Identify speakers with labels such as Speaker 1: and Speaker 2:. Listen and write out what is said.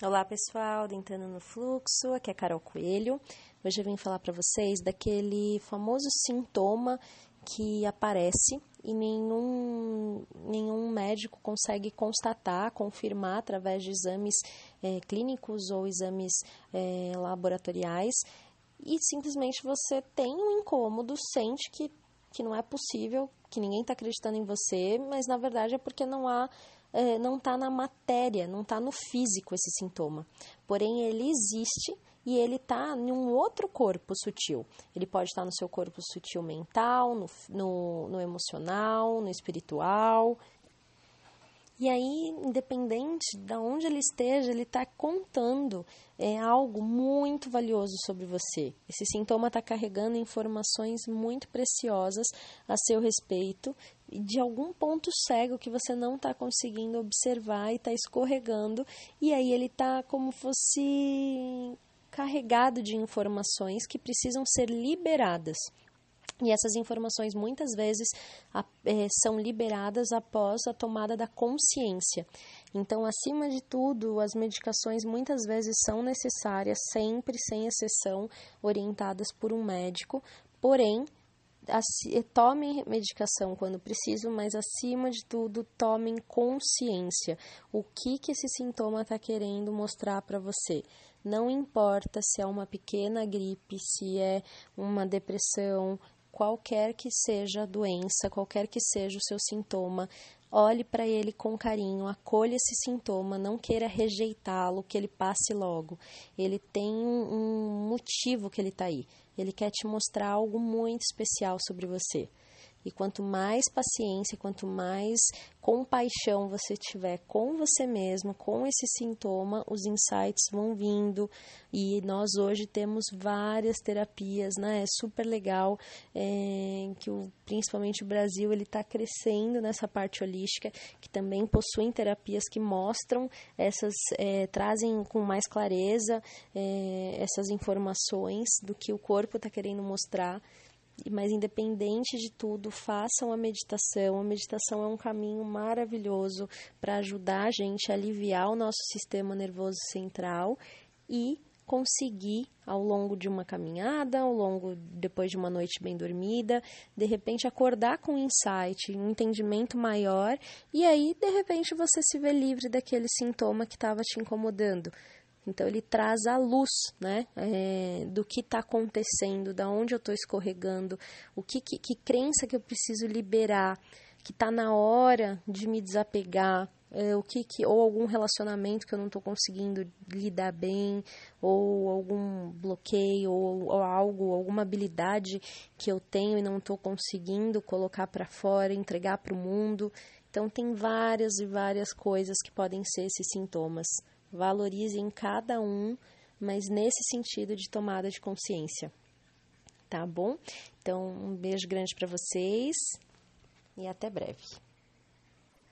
Speaker 1: Olá pessoal, Dentando no Fluxo, aqui é Carol Coelho. Hoje eu vim falar para vocês daquele famoso sintoma que aparece e nenhum, nenhum médico consegue constatar, confirmar através de exames é, clínicos ou exames é, laboratoriais e simplesmente você tem um incômodo, sente que, que não é possível, que ninguém está acreditando em você, mas na verdade é porque não há é, não está na matéria, não está no físico esse sintoma. Porém, ele existe e ele está em um outro corpo sutil. Ele pode estar no seu corpo sutil mental, no, no, no emocional, no espiritual, e aí, independente de onde ele esteja, ele está contando é, algo muito valioso sobre você. Esse sintoma está carregando informações muito preciosas a seu respeito de algum ponto cego que você não está conseguindo observar e está escorregando, e aí ele está como fosse carregado de informações que precisam ser liberadas. E essas informações muitas vezes é, são liberadas após a tomada da consciência. Então, acima de tudo, as medicações muitas vezes são necessárias, sempre, sem exceção, orientadas por um médico, porém, tomem medicação quando preciso, mas acima de tudo, tomem consciência. O que, que esse sintoma está querendo mostrar para você? Não importa se é uma pequena gripe, se é uma depressão, qualquer que seja a doença, qualquer que seja o seu sintoma, olhe para ele com carinho, acolha esse sintoma, não queira rejeitá-lo, que ele passe logo. Ele tem um motivo que ele está aí. Ele quer te mostrar algo muito especial sobre você. E quanto mais paciência, quanto mais compaixão você tiver com você mesmo, com esse sintoma, os insights vão vindo. E nós hoje temos várias terapias, né? É super legal é, que o, principalmente o Brasil ele está crescendo nessa parte holística, que também possuem terapias que mostram essas, é, trazem com mais clareza é, essas informações do que o corpo está querendo mostrar mas independente de tudo, façam a meditação. A meditação é um caminho maravilhoso para ajudar a gente a aliviar o nosso sistema nervoso central e conseguir ao longo de uma caminhada, ao longo depois de uma noite bem dormida, de repente acordar com um insight, um entendimento maior e aí de repente você se vê livre daquele sintoma que estava te incomodando. Então ele traz a luz, né, é, do que está acontecendo, da onde eu estou escorregando, o que, que, que crença que eu preciso liberar, que está na hora de me desapegar, é, o que, que ou algum relacionamento que eu não estou conseguindo lidar bem, ou algum bloqueio, ou, ou algo, alguma habilidade que eu tenho e não estou conseguindo colocar para fora, entregar para o mundo. Então tem várias e várias coisas que podem ser esses sintomas valorizem cada um, mas nesse sentido de tomada de consciência. Tá bom? Então, um beijo grande para vocês e até breve.